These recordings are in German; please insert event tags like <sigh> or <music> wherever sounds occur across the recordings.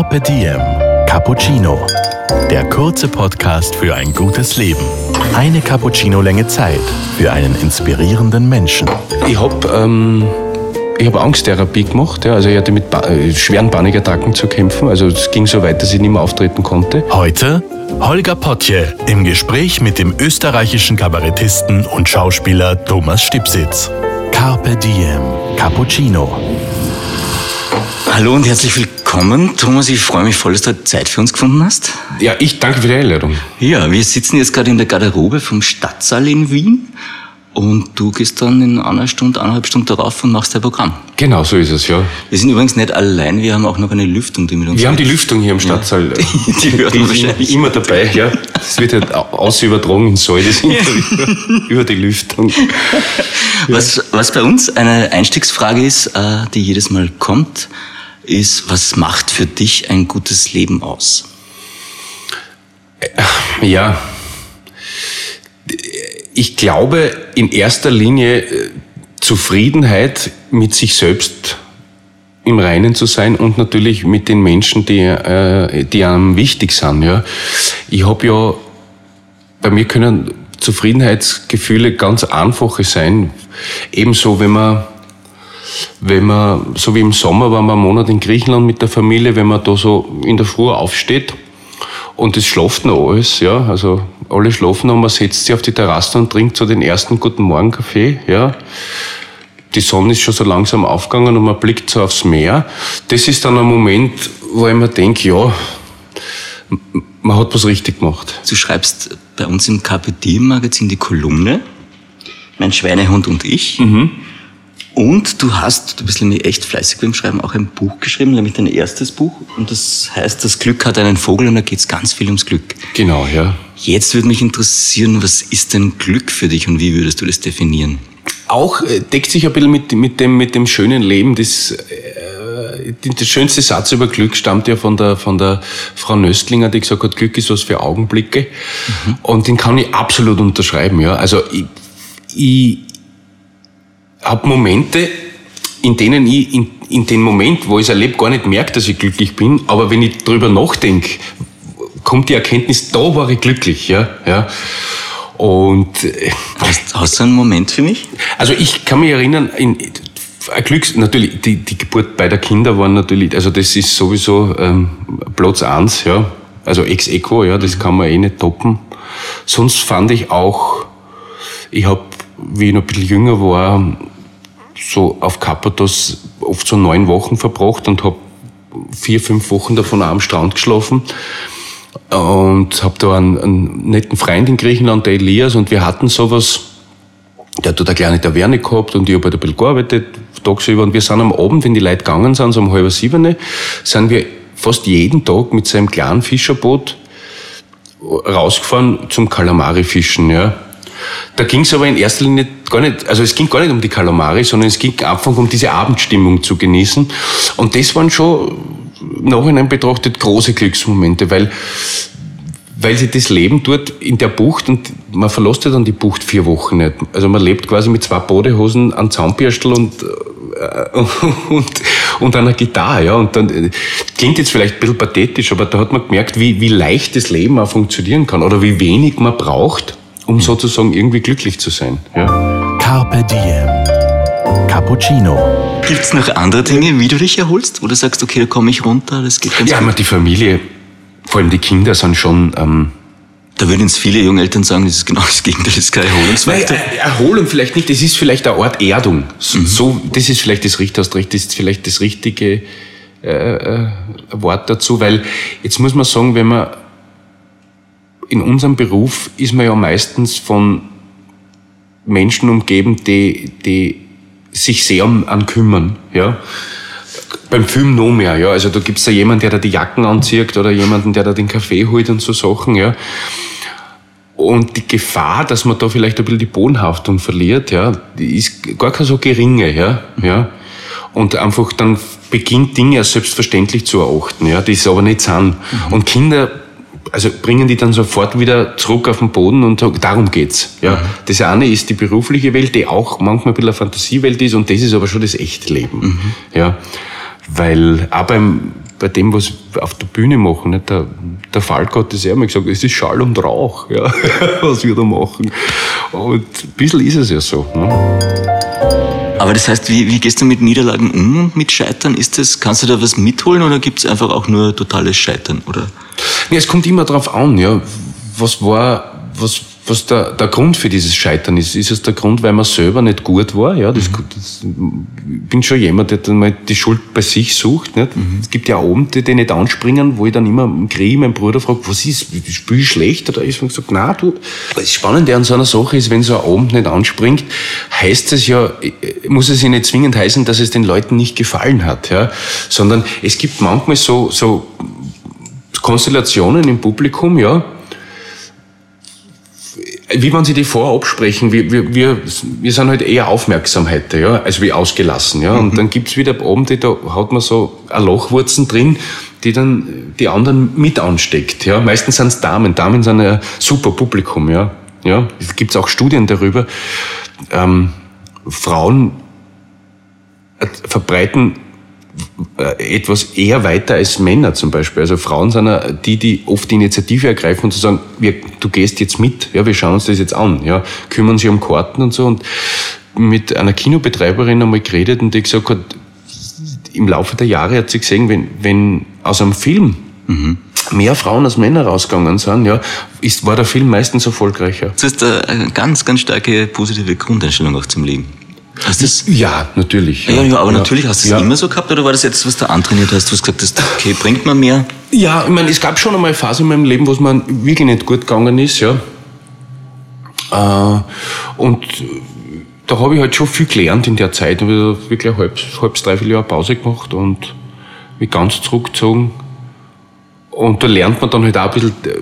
Carpe Diem Cappuccino. Der kurze Podcast für ein gutes Leben. Eine Cappuccino-Länge Zeit für einen inspirierenden Menschen. Ich habe ähm, ich hab Angsttherapie gemacht. Ja. Also ich hatte mit ba äh, schweren Panikattacken zu kämpfen. Also es ging so weit, dass ich nicht mehr auftreten konnte. Heute Holger Potje im Gespräch mit dem österreichischen Kabarettisten und Schauspieler Thomas Stipsitz. Carpe Diem Cappuccino. Hallo und herzlich willkommen. Thomas, ich freue mich voll, dass du Zeit für uns gefunden hast. Ja, ich danke für die Einladung. Ja, wir sitzen jetzt gerade in der Garderobe vom Stadtsaal in Wien und du gehst dann in einer Stunde, eineinhalb Stunden darauf und machst dein Programm. Genau, so ist es, ja. Wir sind übrigens nicht allein, wir haben auch noch eine Lüftung, die mit uns Wir haben die Lüftung hier im Stadtsaal. Ja. <laughs> Die, die ist wahrscheinlich. immer dabei, ja. Das wird halt aus übertragen ins Saal, das Interview über die Lüftung. Was, was bei uns eine Einstiegsfrage ist, äh, die jedes Mal kommt, ist, was macht für dich ein gutes Leben aus? Ja. Ich glaube, in erster Linie äh, Zufriedenheit mit sich selbst im Reinen zu sein und natürlich mit den Menschen, die, äh, die einem wichtig sind. Ja. Ich habe ja, bei mir können Zufriedenheitsgefühle ganz einfache sein. Ebenso, wenn man, wenn man, so wie im Sommer, waren wir einen Monat in Griechenland mit der Familie, wenn man da so in der Früh aufsteht und es schlaft noch alles, ja, also alle schlafen und man setzt sich auf die Terrasse und trinkt so den ersten guten Morgen Kaffee, ja. Die Sonne ist schon so langsam aufgegangen und man blickt so aufs Meer. Das ist dann ein Moment, wo ich mir denke, ja, man hat was richtig gemacht. Du schreibst bei uns im KPD Magazin die Kolumne, mein Schweinehund und ich. Und du hast, du bist nämlich echt fleißig beim Schreiben, auch ein Buch geschrieben, nämlich dein erstes Buch. Und das heißt, das Glück hat einen Vogel und da geht es ganz viel ums Glück. Genau, ja. Jetzt würde mich interessieren, was ist denn Glück für dich und wie würdest du das definieren? Auch äh, deckt sich ein bisschen mit, mit, dem, mit dem schönen Leben. Das, äh, der schönste Satz über Glück stammt ja von der, von der Frau Nöstlinger, die gesagt hat, Glück ist was für Augenblicke. Und den kann ich absolut unterschreiben. Ja. Also ich, ich habe Momente, in denen ich in, in den Moment, wo ich es erlebe, gar nicht merke, dass ich glücklich bin. Aber wenn ich drüber nachdenke, kommt die Erkenntnis, da war ich glücklich. Ja. Ja. Und äh, Hast, hast du einen Moment für mich? also ich kann mich erinnern, in, ein Glücks, natürlich, die, die Geburt beider Kinder waren natürlich, also das ist sowieso ähm, Platz eins, ja. Also ex equo, ja, das kann man eh nicht toppen. Sonst fand ich auch, ich habe, wie ich noch ein bisschen jünger war, so auf Kappados oft so neun Wochen verbracht und habe vier, fünf Wochen davon am Strand geschlafen und habe da einen, einen netten Freund in Griechenland, der Elias, und wir hatten sowas, der hat da eine kleine Taverne gehabt und ich habe halt ein bisschen gearbeitet, tagsüber. Und wir sind am Abend, wenn die Leute gegangen sind, so um halb sieben, sind wir fast jeden Tag mit seinem kleinen Fischerboot rausgefahren zum Kalamari-Fischen, ja. Da ging es aber in erster Linie gar nicht, also es ging gar nicht um die Kalamari, sondern es ging einfach um diese Abendstimmung zu genießen. Und das waren schon Nachhinein betrachtet große Glücksmomente, weil weil sie das Leben dort in der Bucht und man verlässt ja dann die Bucht vier Wochen nicht. Also man lebt quasi mit zwei Badehosen, einem Zahnbürstel und, äh, <laughs> und, und einer Gitarre, ja. Und dann, äh, klingt jetzt vielleicht ein bisschen pathetisch, aber da hat man gemerkt, wie, wie leicht das Leben auch funktionieren kann oder wie wenig man braucht, um sozusagen irgendwie glücklich zu sein, ja. Carpe Diem Cappuccino. Gibt es noch andere Dinge, wie du dich erholst? Wo du sagst, okay, da komme ich runter, das geht ganz Ja, gut. aber die Familie, vor allem die Kinder sind schon, ähm, Da würden jetzt viele junge Eltern sagen, das ist genau das Gegenteil, das ist keine Nein, Erholungsfaktor. äh, Erholung vielleicht nicht, das ist vielleicht eine Art Erdung. So, so, das ist vielleicht das das ist vielleicht das richtige äh, äh, Wort dazu, weil jetzt muss man sagen, wenn man in unserem Beruf ist man ja meistens von Menschen umgeben, die, die sich sehr um, an kümmern, ja. Beim Film noch mehr, ja. Also da gibt's da jemanden, der da die Jacken anzieht oder jemanden, der da den Kaffee holt und so Sachen, ja. Und die Gefahr, dass man da vielleicht ein bisschen die Bodenhaftung verliert, ja, die ist gar keine so geringe, ja, ja. Und einfach dann beginnt Dinge als selbstverständlich zu erachten, ja, die es aber nicht sind. Und Kinder, also bringen die dann sofort wieder zurück auf den Boden und sagen, darum geht's, ja. Das eine ist die berufliche Welt, die auch manchmal ein bisschen eine Fantasiewelt ist und das ist aber schon das echte Leben, ja. Weil auch beim, bei dem, was wir auf der Bühne machen. Nicht? Der, der Falk hat das ja immer gesagt, es ist Schall und Rauch, ja, <laughs> was wir da machen. Und ein bisschen ist es ja so. Ne? Aber das heißt, wie, wie gehst du mit Niederlagen um und mit Scheitern? Ist das, kannst du da was mitholen oder gibt es einfach auch nur totales Scheitern? Oder? Ja, es kommt immer darauf an, ja. Was war, was, was der, der Grund für dieses Scheitern ist. Ist es der Grund, weil man selber nicht gut war? Ja, das, das, ich bin schon jemand, der dann mal die Schuld bei sich sucht. Nicht? Mhm. Es gibt ja Abende, die nicht anspringen, wo ich dann immer im Krieg meinen Bruder fragt, was ist, spiel ich schlecht oder ist? Ich sage, nein, du. Das Spannende an so einer Sache ist, wenn so ein Abend nicht anspringt, heißt es ja, muss es ja nicht zwingend heißen, dass es den Leuten nicht gefallen hat, ja, sondern es gibt manchmal so, so Konstellationen im Publikum, ja, wie man sie die vorab sprechen, wir, wir, wir, wir sind halt eher Aufmerksamheit, ja, als wie ausgelassen, ja. Und mhm. dann gibt's wieder Abende, da hat man so eine Lochwurzen drin, die dann die anderen mit ansteckt, ja. Meistens sind's Damen. Damen sind ein super Publikum, ja. Ja, es gibt auch Studien darüber. Ähm, Frauen äh, verbreiten etwas eher weiter als Männer zum Beispiel. Also Frauen sind die, die oft die Initiative ergreifen und zu sagen, wir, du gehst jetzt mit, ja, wir schauen uns das jetzt an, ja, kümmern sich um Karten und so und mit einer Kinobetreiberin einmal geredet und die gesagt hat, im Laufe der Jahre hat sie gesehen, wenn, wenn aus einem Film mhm. mehr Frauen als Männer rausgegangen sind, ja, ist, war der Film meistens erfolgreicher. Das ist eine ganz, ganz starke positive Grundeinstellung auch zum Leben. Hast das? Ja, natürlich. Ja, ja, aber ja. natürlich hast du es ja. immer so gehabt oder war das jetzt, was du antrainiert hast? Du hast gesagt, das, okay, bringt man mehr? Ja, ich meine, es gab schon einmal eine Phase in meinem Leben, wo es mir wirklich nicht gut gegangen ist, ja. Äh, und da habe ich halt schon viel gelernt in der Zeit. Ich habe wirklich ein halbes, halbes, dreiviertel Jahr Pause gemacht und mich ganz zurückgezogen. Und da lernt man dann halt auch ein bisschen, äh,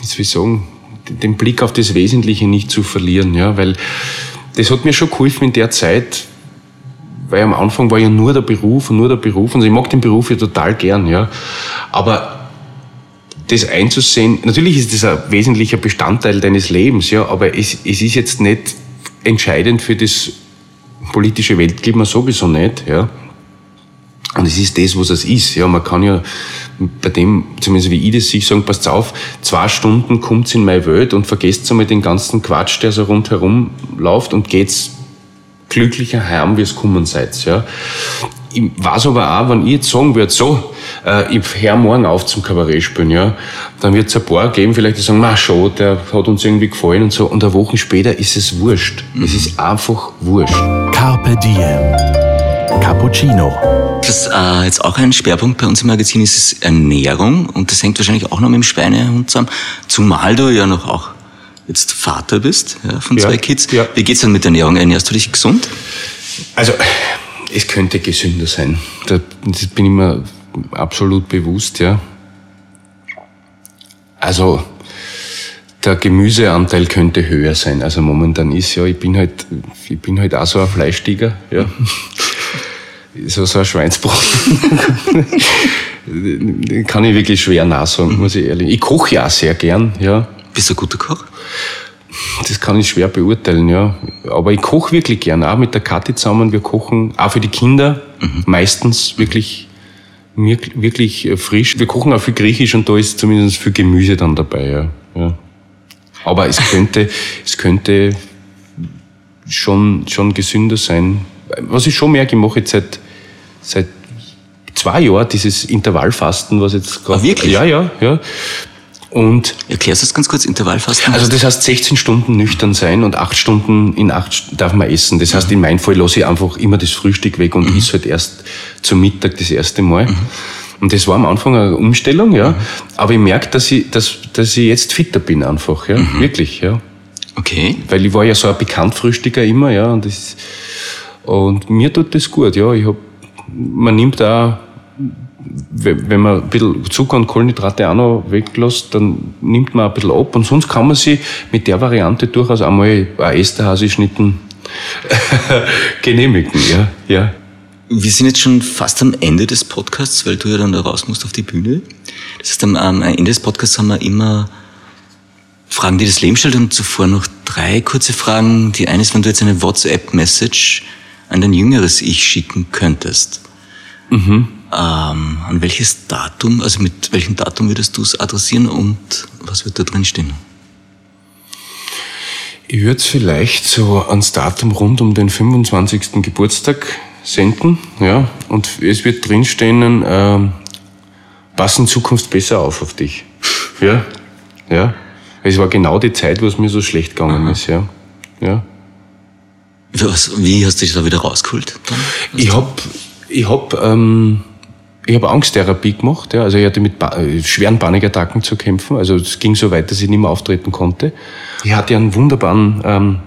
wie soll ich sagen, den Blick auf das Wesentliche nicht zu verlieren, ja, weil das hat mir schon geholfen in der Zeit, weil am Anfang war ja nur der Beruf und nur der Beruf und ich mag den Beruf ja total gern, ja. Aber das einzusehen, natürlich ist das ein wesentlicher Bestandteil deines Lebens, ja, aber es, es ist jetzt nicht entscheidend für das politische Weltklima sowieso nicht, ja. Und es ist das, was es ist. Ja, man kann ja bei dem, zumindest wie ich das sehe, sagen, passt auf, zwei Stunden kommt's in meine Welt und vergesst einmal den ganzen Quatsch, der so rundherum läuft und geht's glücklicher heim, wie es kommen seid. Ja. Ich weiß aber auch, wenn ich jetzt sagen würde, so, äh, ich höre morgen auf zum Kabarett spielen, ja, dann wird es ein paar geben, vielleicht die sagen, na schon, der hat uns irgendwie gefallen und so, und eine Woche später ist es wurscht. Mhm. Es ist einfach wurscht. Carpe Diem. Cappuccino. Was äh, jetzt auch ein Schwerpunkt bei uns im Magazin ist, ist Ernährung. Und das hängt wahrscheinlich auch noch mit dem Schweinehund zusammen. Zumal du ja noch auch jetzt Vater bist ja, von zwei Kids. Ja. Wie geht's dann mit der Ernährung? Ernährst du dich gesund? Also, es könnte gesünder sein. Das bin ich mir absolut bewusst, ja. Also, der Gemüseanteil könnte höher sein. Also momentan ist ja, ich bin halt, ich bin halt auch so ein Fleischtiger, ja <laughs> so, so ein Schweinsbrot. <laughs> kann ich wirklich schwer nachsagen, muss ich ehrlich. Ich koche ja auch sehr gern, ja. Bist du ein guter Koch? Das kann ich schwer beurteilen, ja. Aber ich koche wirklich gern, auch mit der Kathi zusammen. Wir kochen auch für die Kinder, mhm. meistens wirklich, wirklich äh, frisch. Wir kochen auch für Griechisch und da ist zumindest viel Gemüse dann dabei, ja. ja. Aber es könnte, es könnte schon, schon gesünder sein, was ich schon merke, ich mache jetzt seit, seit zwei Jahren dieses Intervallfasten, was jetzt gerade. Ah, wirklich? Ja, ja, ja. Und Erklärst du das ganz kurz, Intervallfasten? Also das heißt 16 Stunden nüchtern sein und 8 Stunden in 8 darf man essen. Das heißt, mhm. in meinem Fall lasse ich einfach immer das Frühstück weg und mhm. esse halt erst zum Mittag das erste Mal. Mhm. Und das war am Anfang eine Umstellung, ja. Mhm. Aber ich merke, dass ich, dass, dass ich jetzt fitter bin einfach, ja. Mhm. Wirklich, ja. Okay. Weil ich war ja so ein Bekanntfrühstücker immer, ja. Und das, und mir tut das gut, ja. Ich hab, man nimmt auch, wenn man ein bisschen Zucker und Kohlenhydrate auch noch weglässt, dann nimmt man ein bisschen ab. Und sonst kann man sich mit der Variante durchaus einmal ein Esterhasi-Schnitten <laughs> genehmigen, ja, ja. Wir sind jetzt schon fast am Ende des Podcasts, weil du ja dann da raus musst auf die Bühne. Das heißt, am Ende des Podcasts haben wir immer Fragen, die das Leben stellt und zuvor noch drei kurze Fragen. Die eine ist, wenn du jetzt eine WhatsApp-Message an dein jüngeres Ich schicken könntest, mhm. Ähm, an welches Datum, also mit welchem Datum würdest du es adressieren und was wird da drin stehen? Ich würde es vielleicht so ans Datum rund um den 25. Geburtstag senden, ja, und es wird drinstehen, äh, pass in Zukunft besser auf auf dich. Ja, ja. Es war genau die Zeit, wo es mir so schlecht gegangen Aha. ist, ja. ja. Was, wie hast du dich da wieder rausgeholt? Ich habe ich hab, ähm, ich hab Angsttherapie gemacht. Ja. Also ich hatte mit ba äh, schweren Panikattacken zu kämpfen. Also es ging so weit, dass ich nicht mehr auftreten konnte. Ich hatte einen wunderbaren ähm,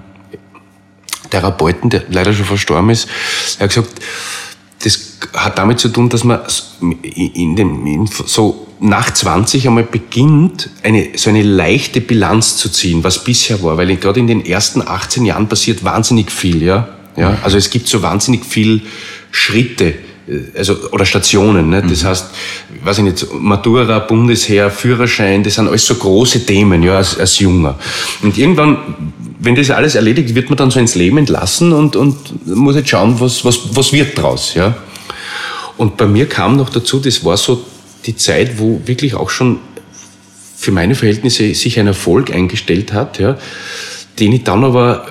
Therapeuten, der leider schon verstorben ist. Er hat gesagt, hat damit zu tun, dass man in dem, in so nach 20 einmal beginnt, eine, so eine leichte Bilanz zu ziehen, was bisher war, weil gerade in den ersten 18 Jahren passiert wahnsinnig viel, ja. ja? Also es gibt so wahnsinnig viel Schritte, äh, also, oder Stationen, ne? das mhm. heißt, weiß ich nicht, Matura, Bundesheer, Führerschein, das sind alles so große Themen, ja, als, als Junger. Und irgendwann, wenn das alles erledigt, wird man dann so ins Leben entlassen und, und muss jetzt schauen, was, was, was wird draus, ja. Und bei mir kam noch dazu, das war so die Zeit, wo wirklich auch schon für meine Verhältnisse sich ein Erfolg eingestellt hat, ja, den ich dann aber,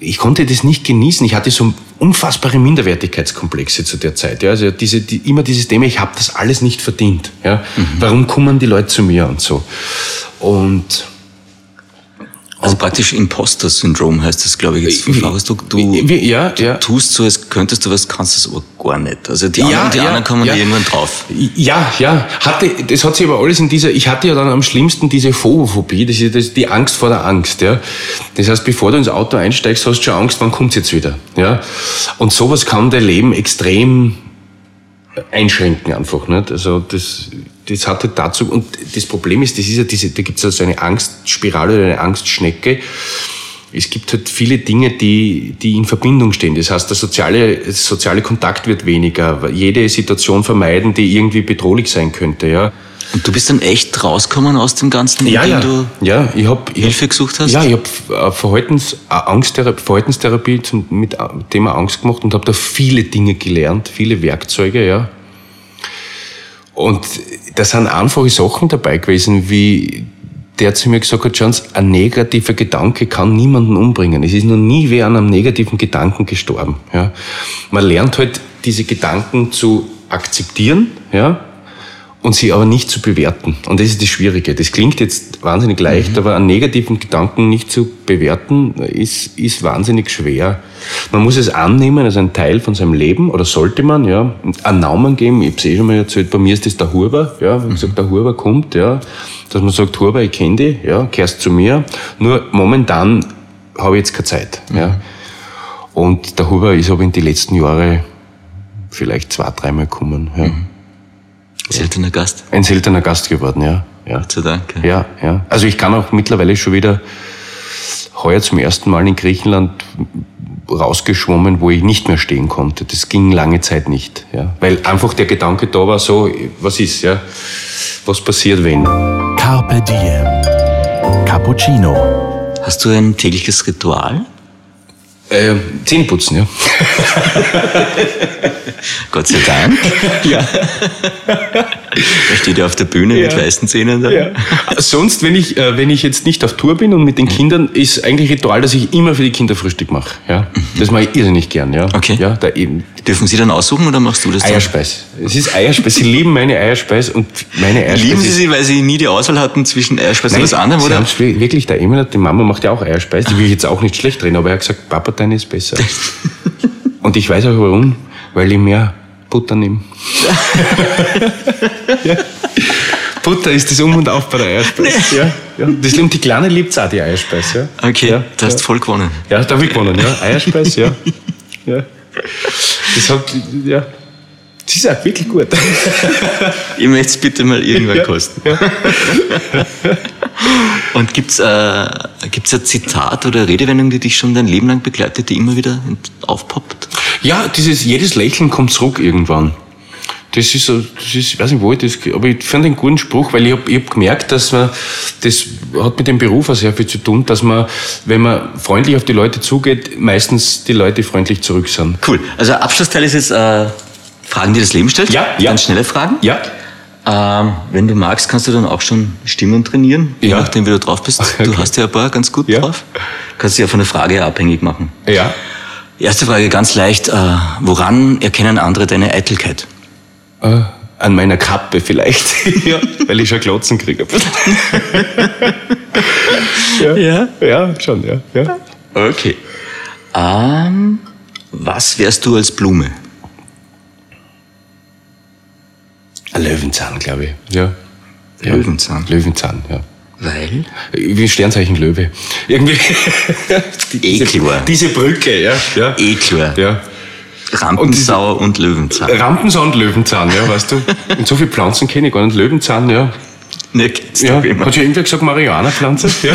ich konnte das nicht genießen. Ich hatte so unfassbare Minderwertigkeitskomplexe zu der Zeit. Ja. Also diese, die, immer dieses Thema, ich habe das alles nicht verdient. Ja. Mhm. Warum kommen die Leute zu mir und so. Und also praktisch Imposter-Syndrom heißt das, glaube ich, jetzt äh, Du, du, ja, du ja. tust so, als könntest du was, kannst es aber gar nicht. Also die anderen, die ja, anderen kommen ja. irgendwann drauf. Ja, ja. Hatte, das hat sich aber alles in dieser, ich hatte ja dann am schlimmsten diese Phobophobie, das ist, das die Angst vor der Angst, ja. Das heißt, bevor du ins Auto einsteigst, hast du schon Angst, wann kommt's jetzt wieder, ja. Und sowas kann dein Leben extrem einschränken einfach, nicht? Also, das, das hatte dazu, und das Problem ist, das ist ja diese, da gibt es also eine Angstspirale oder eine Angstschnecke. Es gibt halt viele Dinge, die, die in Verbindung stehen. Das heißt, der soziale, der soziale Kontakt wird weniger. Jede Situation vermeiden, die irgendwie bedrohlich sein könnte, ja. Und du bist dann echt rausgekommen aus dem Ganzen, ja, indem ja. du ja, ich hab, Hilfe ich, gesucht hast? Ja, ich habe Verhaltens, äh, Angsttherapie, Verhaltenstherapie zum, mit äh, Thema Angst gemacht und habe da viele Dinge gelernt, viele Werkzeuge, ja. Und da sind einfache Sachen dabei gewesen, wie der zu mir gesagt hat, Chance, ein negativer Gedanke kann niemanden umbringen. Es ist noch nie wer an einem negativen Gedanken gestorben. Ja. Man lernt halt, diese Gedanken zu akzeptieren, ja, und sie aber nicht zu bewerten. Und das ist das Schwierige. Das klingt jetzt wahnsinnig leicht, mhm. aber einen negativen Gedanken nicht zu bewerten, ist, ist wahnsinnig schwer. Man muss es annehmen als ein Teil von seinem Leben, oder sollte man, ja, einen Namen geben. Ich habe es eh schon mal erzählt, bei mir ist das der Huber, ja, wenn mhm. gesagt, der Huber kommt, ja, dass man sagt, Huber, ich kenne dich, ja, kehrst zu mir. Nur momentan habe ich jetzt keine Zeit, mhm. ja. Und der Huber ist aber in die letzten Jahre vielleicht zwei, dreimal gekommen, ja. Mhm. Seltener Gast. Ein seltener Gast geworden, ja. ja. Gott sei Dank. Ja. ja, ja. Also ich kann auch mittlerweile schon wieder heuer zum ersten Mal in Griechenland rausgeschwommen, wo ich nicht mehr stehen konnte. Das ging lange Zeit nicht, ja. Weil einfach der Gedanke da war, so, was ist, ja? Was passiert, wenn? Carpe Diem. Cappuccino. Hast du ein tägliches Ritual? Äh, Zähneputzen, ja. <laughs> Gott sei Dank. <laughs> ja. Da steht ja auf der Bühne ja. mit weißen Zähnen da. Ja. Sonst, wenn ich, äh, wenn ich jetzt nicht auf Tour bin und mit den Kindern, ist eigentlich Ritual, dass ich immer für die Kinder Frühstück mache. Ja? Mhm. Das mache ich irrsinnig gern. Ja? Okay. Ja, da eben. Dürfen Sie dann aussuchen oder machst du das dann? Eierspeis. Es ist Eierspeis. Sie lieben meine Eierspeis und meine Eierspeis. Lieben Sie sie, weil Sie nie die Auswahl hatten zwischen Eierspeis Nein, und was anderem, oder? Sie wirklich, der Emil, die Mama macht ja auch Eierspeis. Die will ich jetzt auch nicht schlecht reden, aber er hat gesagt, Papa, deine ist besser. <laughs> und ich weiß auch warum, weil ich mehr Butter nehme. ja. <laughs> Butter ist das Um und Auf bei der Eierspeis. Nee. Ja, ja. Das liebt die Kleine liebt auch die Eierspeis. Ja. Okay, ja, du hast voll gewonnen. Ja, da habe ich gewonnen, ja. <laughs> Eierspeis, ja. ja. Das hat, ja. Das ist auch wirklich gut. <laughs> ich möchte es bitte mal irgendwann kosten. Ja. <laughs> Und gibt es äh, gibt's ein Zitat oder eine Redewendung, die dich schon dein Leben lang begleitet, die immer wieder aufpoppt? Ja, dieses jedes Lächeln kommt zurück irgendwann. Das ist so, das ist, ich weiß nicht, wo ich das, aber ich fand einen guten Spruch, weil ich habe ich hab gemerkt, dass man, das hat mit dem Beruf auch sehr viel zu tun, dass man, wenn man freundlich auf die Leute zugeht, meistens die Leute freundlich zurück sind. Cool. Also Abschlussteil ist jetzt, äh, Fragen, die das Leben stellt? Ja, ja. Ganz schnelle Fragen? Ja. Ähm, wenn du magst, kannst du dann auch schon Stimmen trainieren, je Ja. nachdem, wie du drauf bist. Okay. Du hast ja ein paar ganz gut Ja. drauf. Kannst dich ja von der Frage abhängig machen. Ja. Erste Frage ganz leicht. Äh, woran erkennen andere deine Eitelkeit? Äh, an meiner Kappe vielleicht. <laughs> ja, weil ich schon Glotzen kriege. <laughs> ja. Ja. Ja, schon, ja. ja. Okay. Ähm, was wärst du als Blume? Ein Löwenzahn, glaube ich. Ja. ja. Löwenzahn. Löwenzahn, ja. Weil? Wie Sternzeichen Löwe. Irgendwie. <laughs> Klar. Diese Brücke, ja. ja. Klar. Ja. Rampensauer und, Löwenzahn. Rampensau und Löwenzahn, ja, weißt du. <laughs> Und so viele Pflanzen kenne ich gar nicht. Löwenzahn, ja. Ne, kennst ja. du immer. Hat schon irgendwer gesagt, Marihuana-Pflanze? Ja.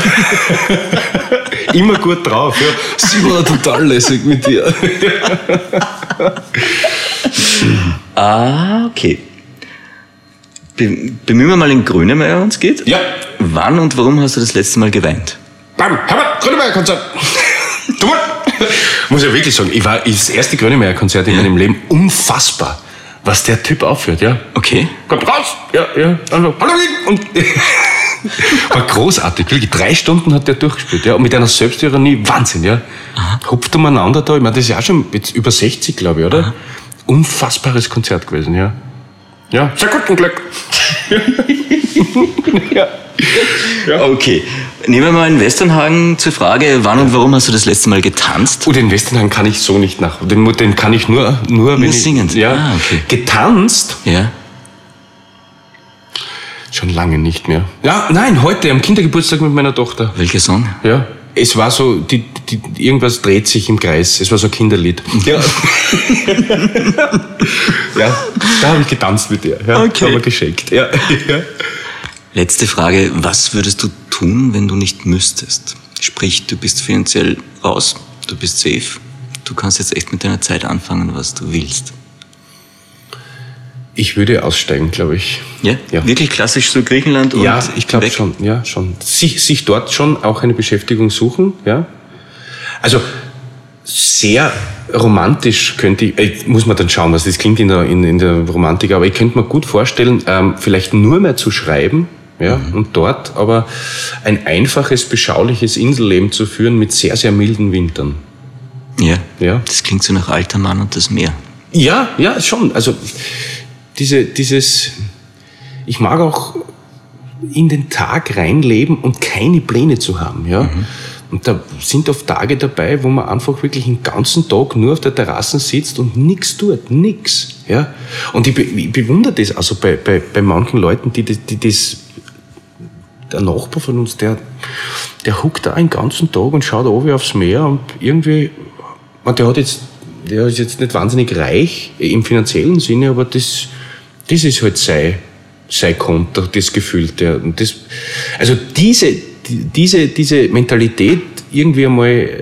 <laughs> Immer gut drauf, ja. Sie war total lässig mit dir. <laughs> Ah, okay. Be bemühen wir mal den Grönemeyer, wenn es geht. Ja. Wann und warum hast du das letzte Mal geweint? Bam, Herbert, Grönemeyer-Konzert. Du mal. Muss ja wirklich sagen, ich war das erste Grönemeyer-Konzert in meinem Leben unfassbar, was der Typ aufführt, ja. Okay. Kommt raus! Ja, ja. Also, Halloween! Und <laughs> war großartig. Wirklich drei Stunden hat der durchgespielt, ja. Und mit einer Selbstironie, Wahnsinn, ja. Hupft umeinander da. Ich meine, das ist ja auch schon jetzt über 60, glaube ich, oder? Unfassbares Konzert gewesen, ja. Ja, sehr guten Glück. <laughs> ja. Okay. Nehmen wir mal in Westernhagen zur Frage, wann und warum hast du das letzte Mal getanzt? Oh, den Westernhagen kann ich so nicht nach. Den, den kann ich nur, nur, wenn ich, singend? Ja. Ah, okay. Getanzt? Ja. Schon lange nicht mehr. Ja, nein, heute am Kindergeburtstag mit meiner Tochter. Welcher Song? Ja. Es war so, die, die, irgendwas dreht sich im Kreis. Es war so ein Kinderlied. Ja. <laughs> ja, da habe ich getanzt mit ihr. Ja, Okay. Haben wir geschenkt. Ja. ja. Letzte Frage. Was würdest du tun, wenn du nicht müsstest? Sprich, du bist finanziell raus, du bist safe, du kannst jetzt echt mit deiner Zeit anfangen, was du willst. Ich würde aussteigen, glaube ich. Ja? Ja. Wirklich klassisch so Griechenland und ja, ich glaube schon. Ja, schon. Sich, sich dort schon auch eine Beschäftigung suchen. Ja. Also sehr romantisch könnte ich, äh, muss man dann schauen, was das klingt in der, in, in der Romantik, aber ich könnte mir gut vorstellen, ähm, vielleicht nur mehr zu schreiben, ja, und dort aber ein einfaches, beschauliches Inselleben zu führen mit sehr, sehr milden Wintern. Ja. Ja. Das klingt so nach alter Mann und das Meer. Ja, ja, schon. Also diese, dieses, ich mag auch in den Tag reinleben und keine Pläne zu haben, ja. Und da sind oft Tage dabei, wo man einfach wirklich den ganzen Tag nur auf der Terrasse sitzt und nichts tut, nix, ja. Und ich, be ich bewundere das also bei, bei, bei manchen Leuten, die das, die das der Nachbar von uns, der, der huckt da einen ganzen Tag und schaut oben aufs Meer und irgendwie, man, der hat jetzt, der ist jetzt nicht wahnsinnig reich im finanziellen Sinne, aber das, das ist halt sein, sein Konto, das Gefühl, der, und das, also diese, die- diese, diese Mentalität irgendwie einmal äh,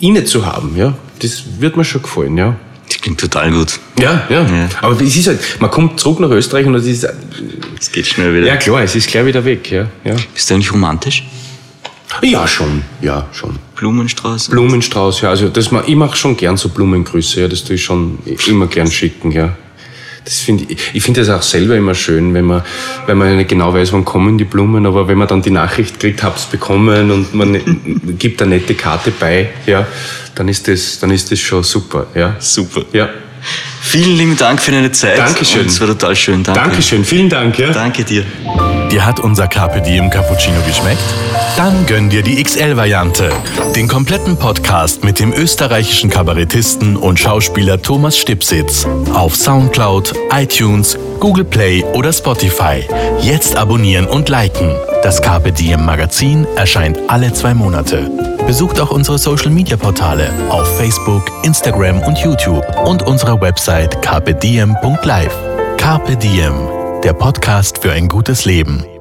inne zu haben, ja, das wird mir schon gefallen, ja. Das klingt total gut. Ja, ja. Ja. Aber es ist halt, man kommt zurück nach Österreich und es ist, Es geht schnell wieder. ja klar, es ist gleich wieder weg, ja, ja. Bist du eigentlich romantisch? Ja, schon, ja, schon. Blumenstrauß? Blumenstrauß, ja, also das, ich mache schon gern so Blumengrüße, ja, das tue ich schon immer gern schicken, ja. Das finde ich, ich finde das auch selber immer schön, wenn man, wenn man nicht genau weiß, wann kommen die Blumen, aber wenn man dann die Nachricht kriegt, hab's bekommen und man ne- <laughs> gibt eine nette Karte bei, ja, dann ist das, dann ist das schon super, ja. Super. Ja. Vielen lieben Dank für deine Zeit. Dankeschön. Es war total schön. Danke. Dankeschön, vielen Dank, ja. Danke dir. Dir hat unser Carpe Diem Cappuccino geschmeckt? Dann gönn dir die XL-Variante. Den kompletten Podcast mit dem österreichischen Kabarettisten und Schauspieler Thomas Stipsitz. Auf Soundcloud, iTunes, Google Play oder Spotify. Jetzt abonnieren und liken. Das Carpe Diem Magazin erscheint alle zwei Monate. Besucht auch unsere Social Media Portale auf Facebook, Instagram und YouTube und unsere Website carpediem.live. Carpe Diem, der Podcast für ein gutes Leben.